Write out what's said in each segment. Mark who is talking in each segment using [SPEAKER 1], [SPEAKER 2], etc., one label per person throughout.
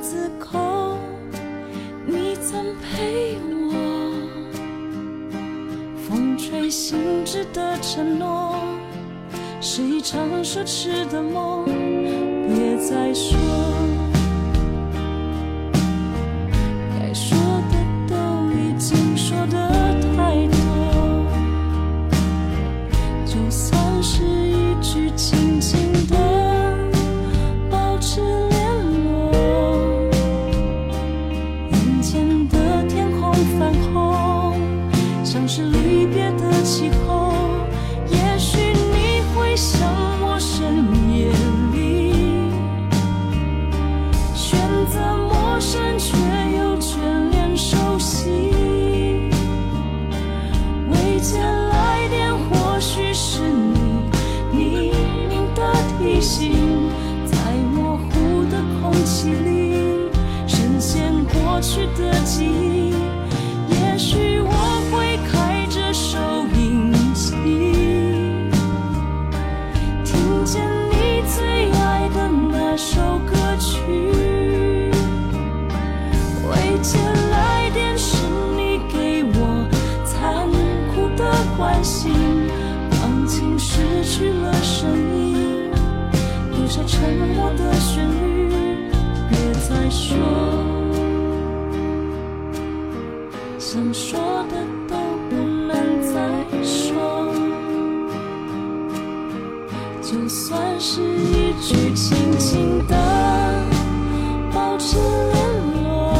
[SPEAKER 1] 自控，你曾陪我。风吹醒枝的承诺，是一场奢侈的梦。别再说。沉默的旋律，别再说，想说的都不能再说。就算是一句轻轻的保持联络，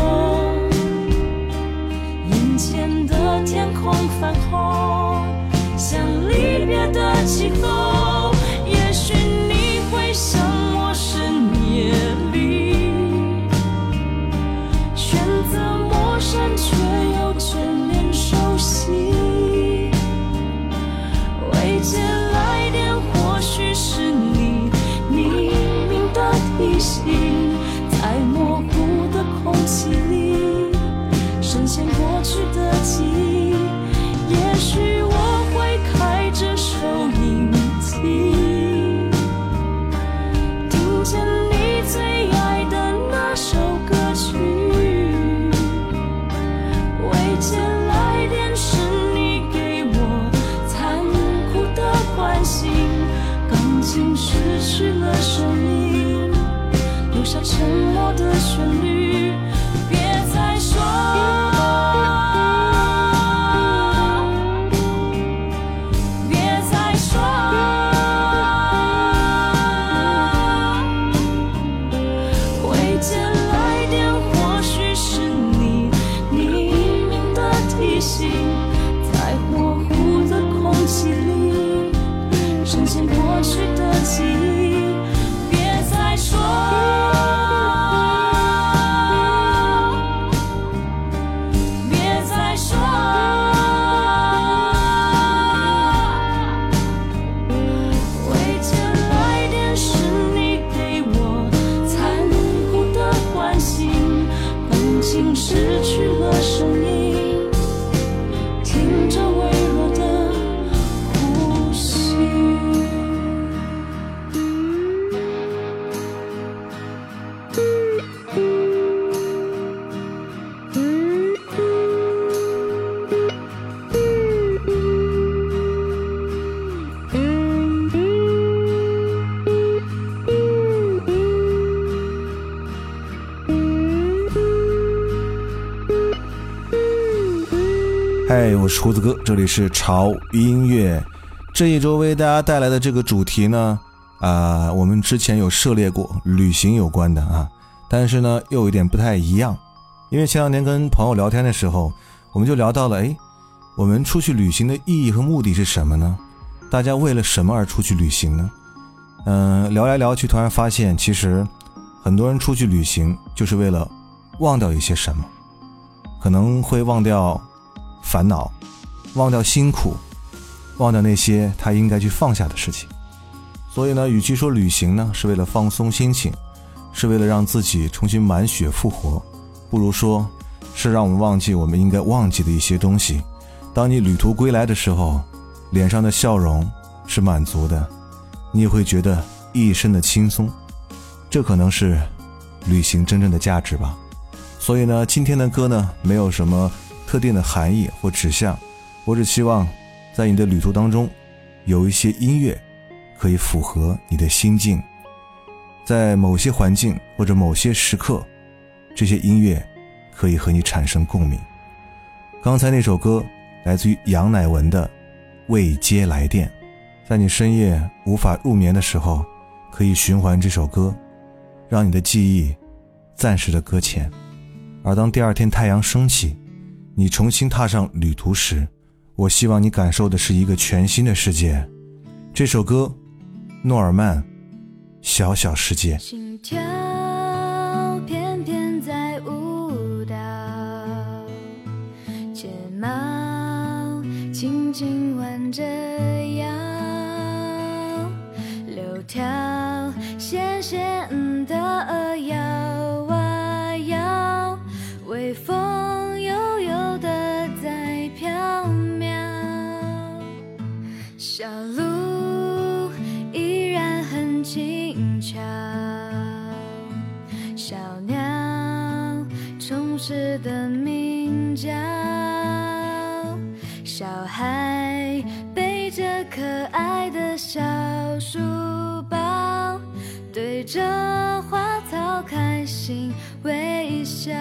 [SPEAKER 1] 眼前的天空泛红，像离别的气我是
[SPEAKER 2] 胡子哥，这里是潮音乐。这一周为大家带来的这个主题呢，啊，我们之前有涉猎过旅行有关的啊，但是呢又有点不太一样，因为前两天跟朋友聊天的时候，我们就聊到了，哎，我们出去旅行的意义和目的是什么呢？大家为了什么而出去旅行呢？嗯，聊来聊去，突然发现，其实很多人出去旅行就是为了忘掉一些什么，可能会忘掉。烦恼，忘掉辛苦，忘掉那些他应该去放下的事情。所以呢，与其说旅行呢是为了放松心情，是为了让自己重新满血复活，不如说是让我们忘记我们应该忘记的一些东西。当你旅途归来的时候，脸上的笑容是满足的，你也会觉得一身的轻松。这可能是旅行真正的价值吧。所以呢，今天的歌呢，没有什么。特定的含义或指向，我只希望，在你的旅途当中，有一些音乐可以符合你的心境，在某些环境或者某些时刻，这些音乐可以和你产生共鸣。刚才那首歌来自于杨乃文的《未接来电》，在你深夜无法入眠的时候，可以循环这首歌，让你的记忆暂时的搁浅，而当第二天太阳升起。你重新踏上旅途时，我希望你感受的是一个全新的世界。这首歌，诺尔曼，《小小世界》。
[SPEAKER 3] 心跳翩翩在舞蹈，睫毛轻轻弯着腰，柳条的鸣叫，小孩背着可爱的小书包，对着花草开心微笑。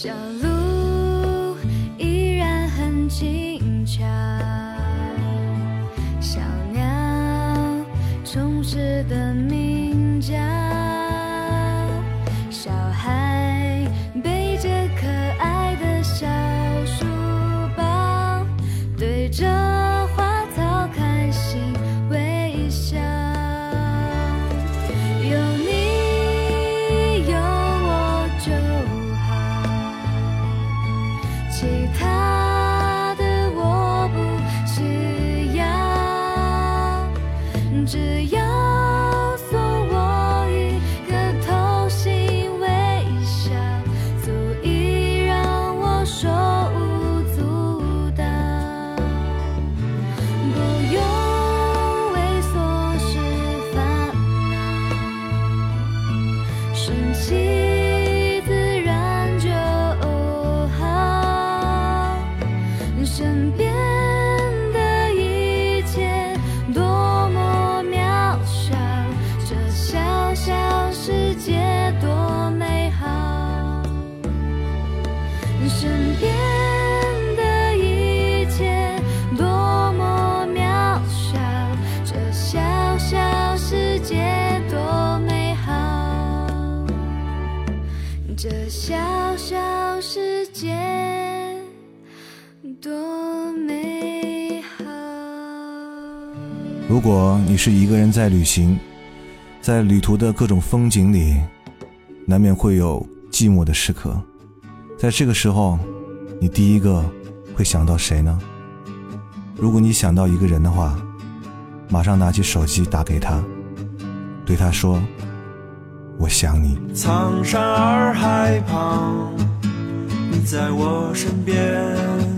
[SPEAKER 4] 小路依
[SPEAKER 2] 然很清。是一个人在旅行，在旅途的各种风景里，难免会有寂寞的时刻。在这个时候，你第一个会想到谁呢？如果你想到一个人的话，马上拿起手机打给他，对他说：“我想你。”
[SPEAKER 5] 苍山洱海旁，你在我身边。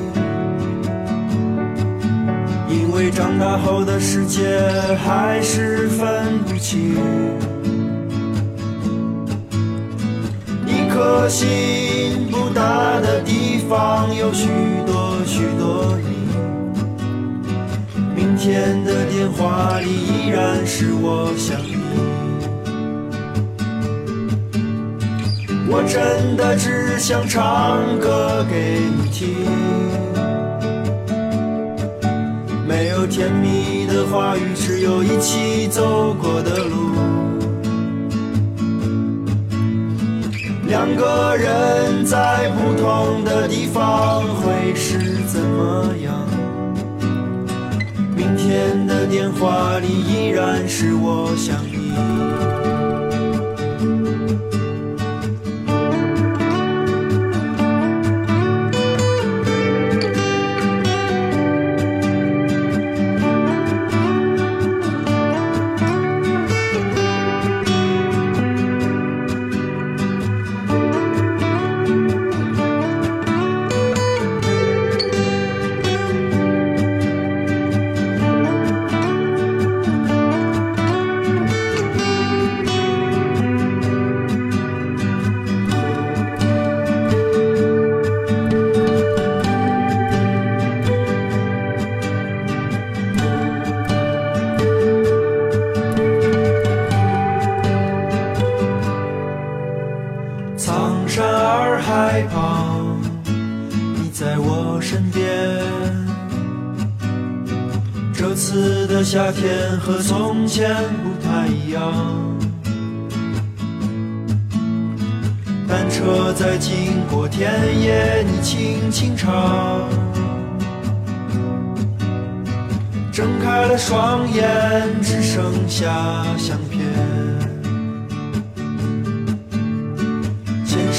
[SPEAKER 5] 为长大后的世界还是分不清。一颗心不大的地方有许多许多你，明天的电话里依然是我想你。我真的只想唱歌给你听，甜蜜的话语，只有一起走过的路。两个人在不同的地方会是怎么样？明天的电话里依然是我想你。身边。这次的夏天和从前不太一样。单车在经过田野，你轻轻唱。睁开了双眼，只剩下相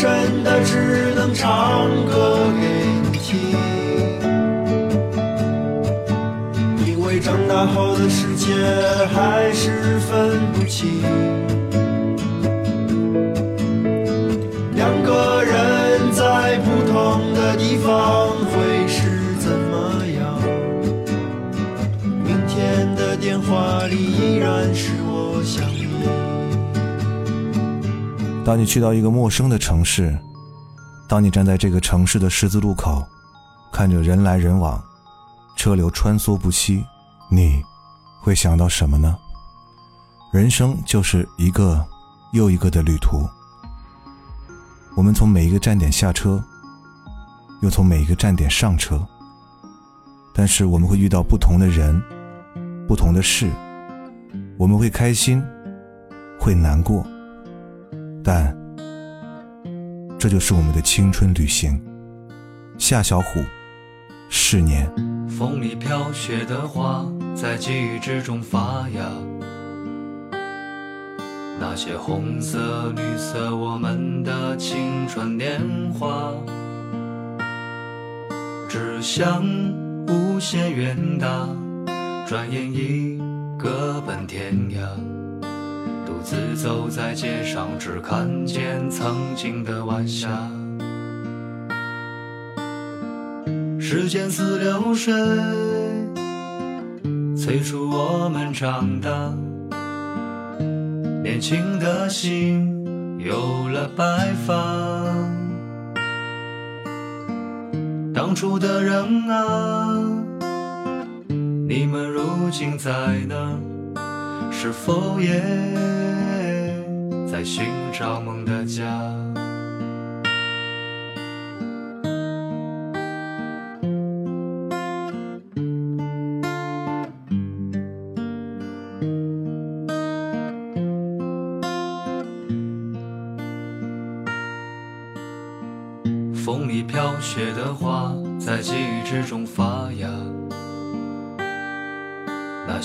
[SPEAKER 5] 真的只能唱歌给你听，因为长大后的世界还是分不清。
[SPEAKER 2] 当你去到一个陌生的城市，当你站在这个城市的十字路口，看着人来人往，车流穿梭不息，你会想到什么呢？人生就是一个又一个的旅途。我们从每一个站点下车，又从每一个站点上车，但是我们会遇到不同的人，不同的事，我们会开心，会难过，但这就是我们的青春旅行。夏小虎，是年。
[SPEAKER 6] 风里飘雪的花，在记忆之中发芽。那些红色、绿色，我们的青春年华，志向无限远大，转眼已各奔天涯。独自走在街上，只看见曾经的晚霞。时间似流水，催促我们长大。年轻的心有了白发，当初的人啊，你们如今在哪？是否也在寻找梦的家？风里飘雪的花，在记忆之中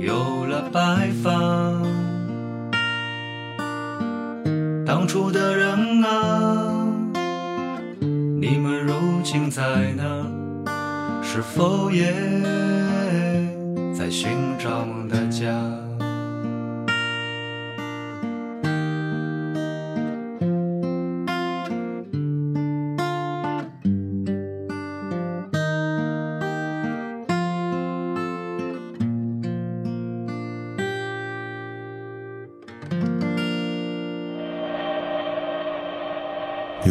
[SPEAKER 6] 有了白发。当初的人啊，你们如今在哪？是否也在寻找梦的家？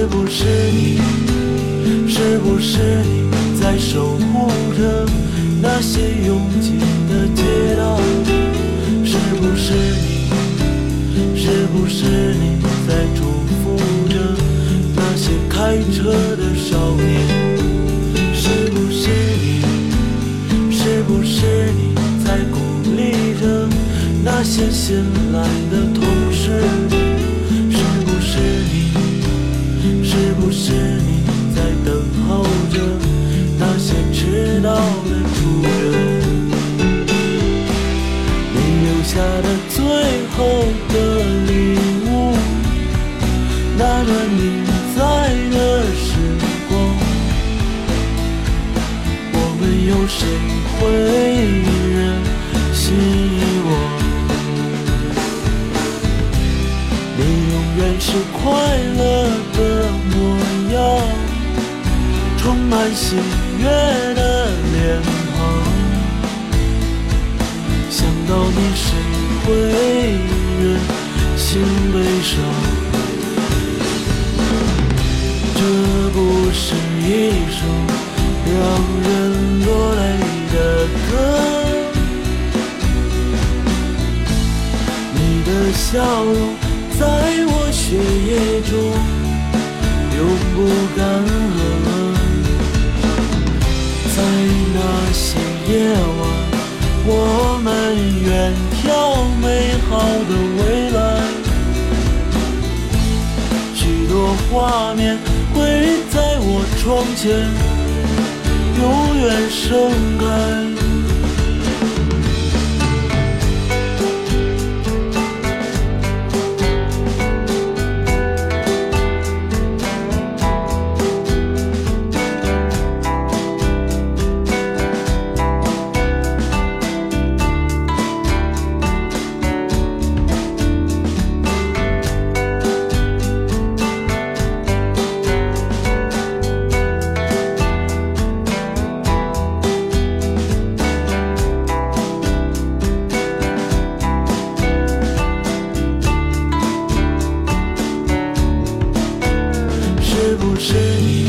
[SPEAKER 7] 是不是你？是不是你在守护着那些拥挤的街道？是不是你？是不是你在祝福着那些开车的少年？是不是你？是不是你在鼓励着那些新来的同事？快乐的模样，充满喜悦的脸庞。想到你，谁会忍心悲伤？这不是一首让人落泪的歌。你的笑容在血液中永不干涸，在那些夜晚。我们远眺美好的未来，许多画面会在我窗前永远盛开。不是你？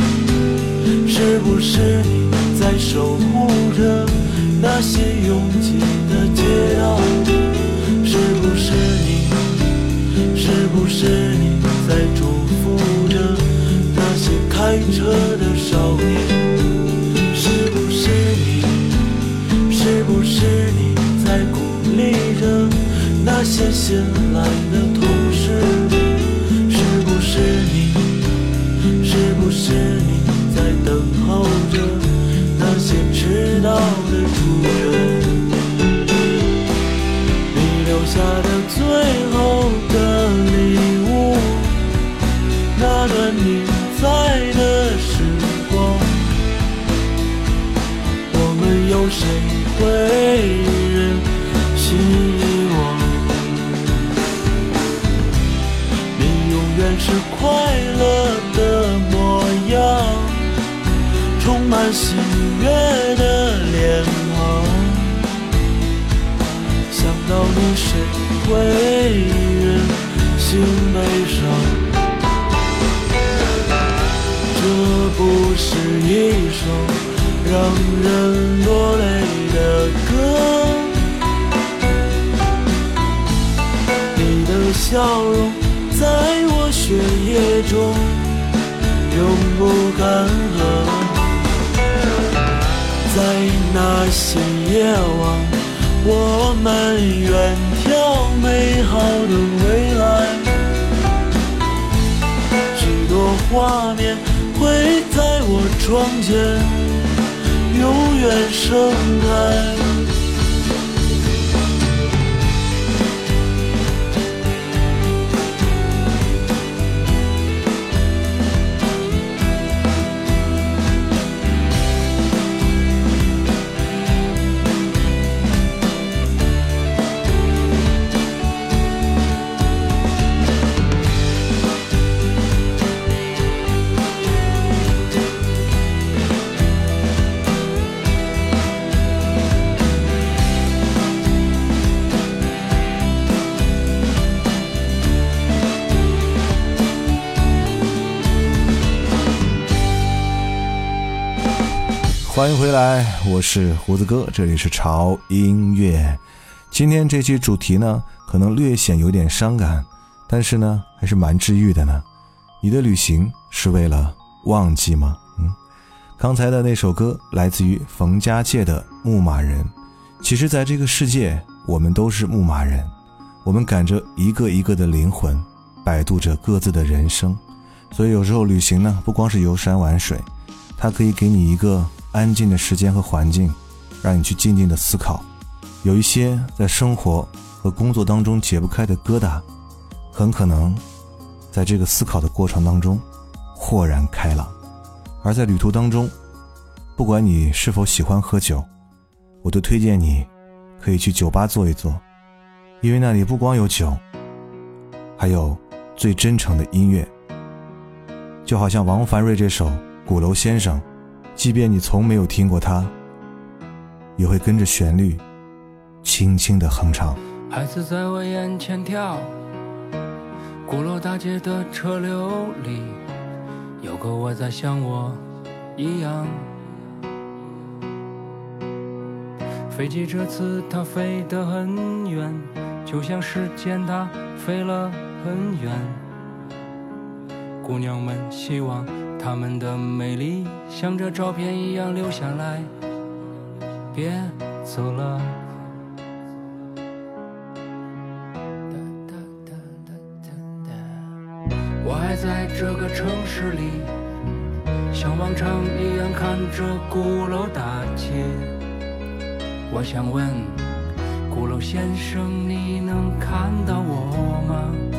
[SPEAKER 7] 是不是你在守护着那些拥挤的街道？是不是你？是不是你在祝福着那些开车的少年？是不是你？是不是你在鼓励着那些新来会人心悲伤？这不是一首让人落泪的歌。你的笑容在我血液中永不干涸，在那些夜晚，我们远眺美好的未来，许多画面会在我窗前永远盛开。
[SPEAKER 2] 欢迎回来，我是胡子哥，这里是潮音乐。今天这期主题呢，可能略显有点伤感，但是呢，还是蛮治愈的呢。你的旅行是为了忘记吗？嗯，刚才的那首歌来自于冯家界的《牧马人》。其实，在这个世界，我们都是牧马人，我们赶着一个一个的灵魂，摆渡着各自的人生。所以，有时候旅行呢，不光是游山玩水，它可以给你一个。安静的时间和环境，让你去静静的思考。有一些在生活和工作当中解不开的疙瘩，很可能在这个思考的过程当中豁然开朗。而在旅途当中，不管你是否喜欢喝酒，我都推荐你可以去酒吧坐一坐，因为那里不光有酒，还有最真诚的音乐。就好像王凡瑞这首《鼓楼先生》。即便你从没有听过它，也会跟着旋律轻轻的哼唱。
[SPEAKER 8] 孩子在我眼前跳，鼓楼大街的车流里，有个我在像我一样。飞机这次它飞得很远，就像时间它飞了很远。姑娘们希望。他们的美丽像这照片一样留下来，别走了。我还在这个城市里，像往常一样看着鼓楼大街。我想问，鼓楼先生，你能看到我吗？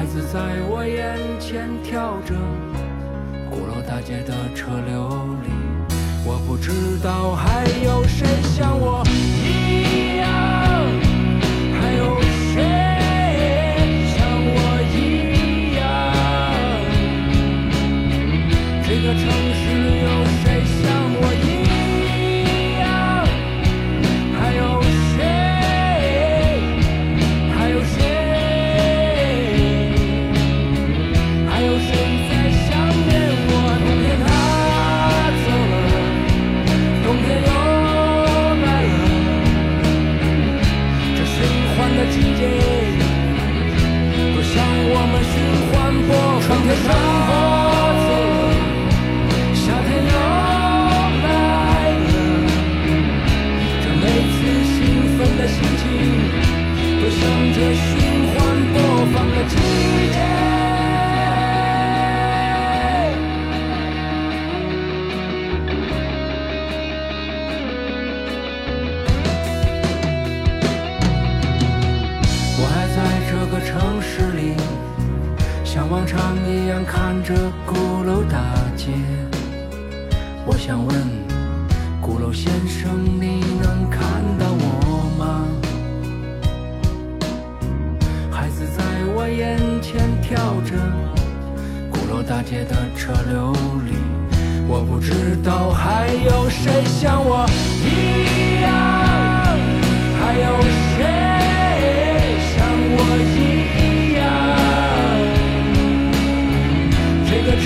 [SPEAKER 8] 孩子在我眼前跳着，鼓楼大街的车流里，我不知道还有谁像我一样，还有谁像我一样，这个城市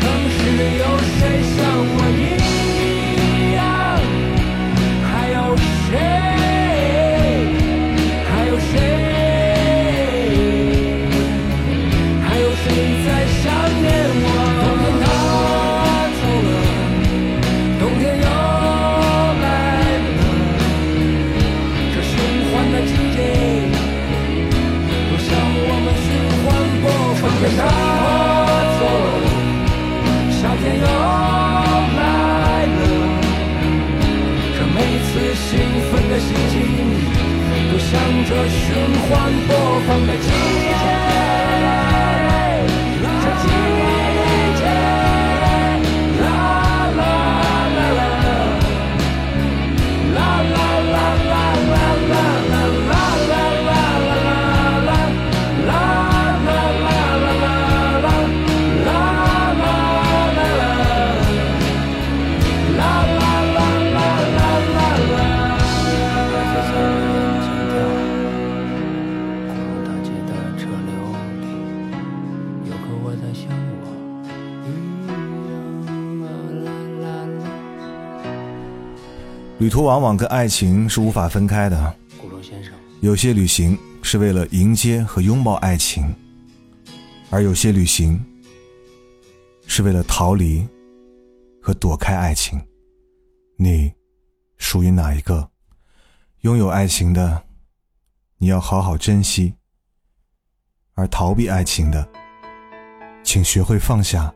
[SPEAKER 8] 城市有谁？放得轻
[SPEAKER 2] 旅途往往跟爱情是无法分开的。
[SPEAKER 8] 古龙先生，
[SPEAKER 2] 有些旅行是为了迎接和拥抱爱情，而有些旅行是为了逃离和躲开爱情。你属于哪一个？拥有爱情的，你要好好珍惜；而逃避爱情的，请学会放下，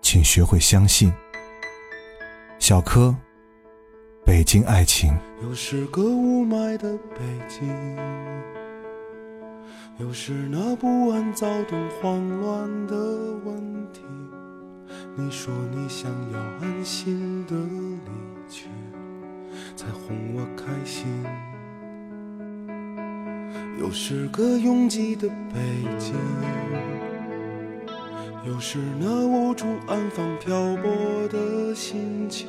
[SPEAKER 2] 请学会相信。小柯，北京爱情。
[SPEAKER 9] 又是个雾霾的北京，又是那不安、躁动、慌乱的问题。你说你想要安心的离去，才哄我开心。又是个拥挤的北京，又是那无处安放漂泊的心情。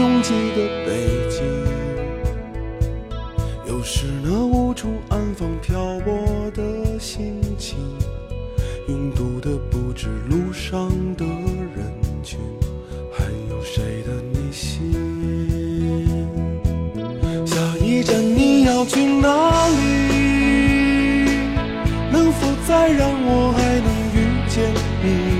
[SPEAKER 9] 拥挤的北京，又是那无处安放漂泊的心情，拥堵的不止路上的人群，还有谁的内心？下一站你要去哪里？能否再让我还能遇见你？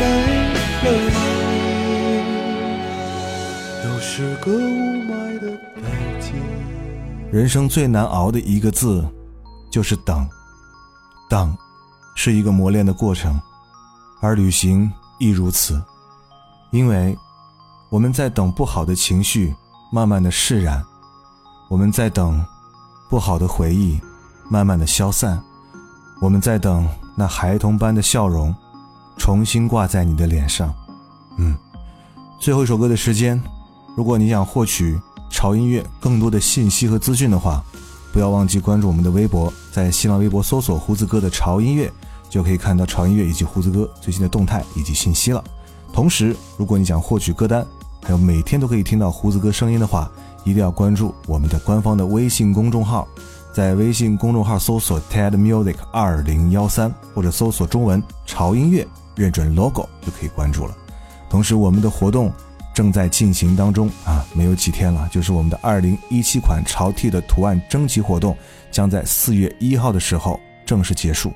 [SPEAKER 9] 没了你。又是个雾霾的北京，
[SPEAKER 2] 人生最难熬的一个字，就是等。等，是一个磨练的过程，而旅行亦如此。因为我们在等不好的情绪慢慢的释然，我们在等不好的回忆慢慢的消散，我们在等那孩童般的笑容重新挂在你的脸上。嗯，最后一首歌的时间，如果你想获取潮音乐更多的信息和资讯的话，不要忘记关注我们的微博，在新浪微博搜索“胡子哥的潮音乐”，就可以看到潮音乐以及胡子哥最新的动态以及信息了。同时，如果你想获取歌单，还有每天都可以听到胡子哥声音的话，一定要关注我们的官方的微信公众号，在微信公众号搜索 TED Music 二零幺三，或者搜索中文潮音乐，认准 logo 就可以关注了。同时，我们的活动正在进行当中啊，没有几天了，就是我们的二零一七款潮 T 的图案征集活动将在四月一号的时候正式结束。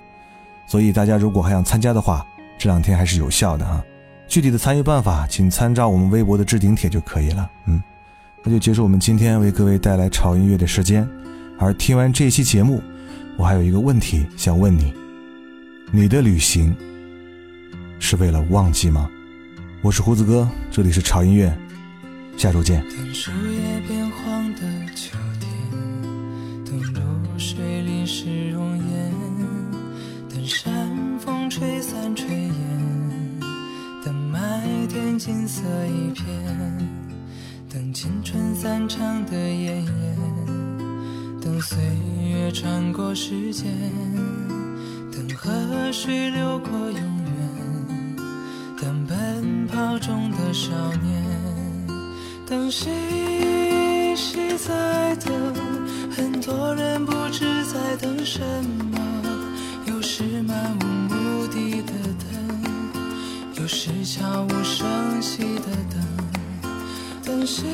[SPEAKER 2] 所以大家如果还想参加的话，这两天还是有效的啊。具体的参与办法，请参照我们微博的置顶帖就可以了。嗯，那就结束我们今天为各位带来潮音乐的时间。而听完这期节目，我还有一个问题想问你：你的旅行是为了忘记吗？我是胡子哥，这里是潮音乐，下周见。
[SPEAKER 10] 等树叶变黄的秋天，等露水淋湿容颜，等山风吹散炊烟，等麦田金色一片，等青春散场的艳艳，等岁月穿过时间，等河水流过永，等奔跑中的少年。等谁？谁在等？很多人不知在等什么。有时漫无目的的等，有时悄无声息的等。等谁？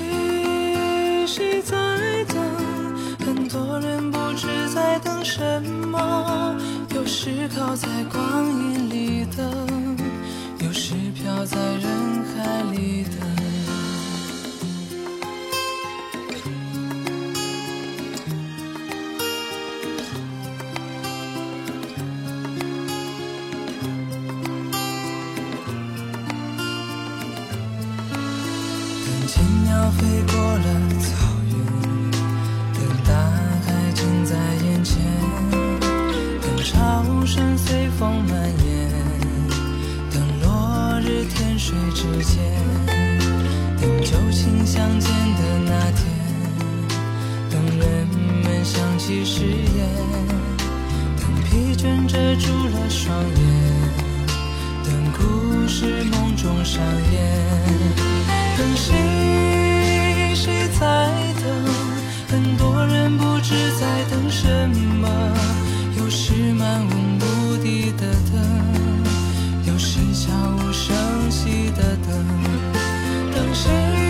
[SPEAKER 10] 谁在等？很多人不知在等什么。有时靠在光阴里等，飘在人海里的。水之间，等旧情相见的那天，等人们想起誓言，等疲倦遮住了双眼。等故事梦中上演。等谁？谁在等？很多人不知在等什么。有时漫无目的的等，有时悄无声熄的等。等谁？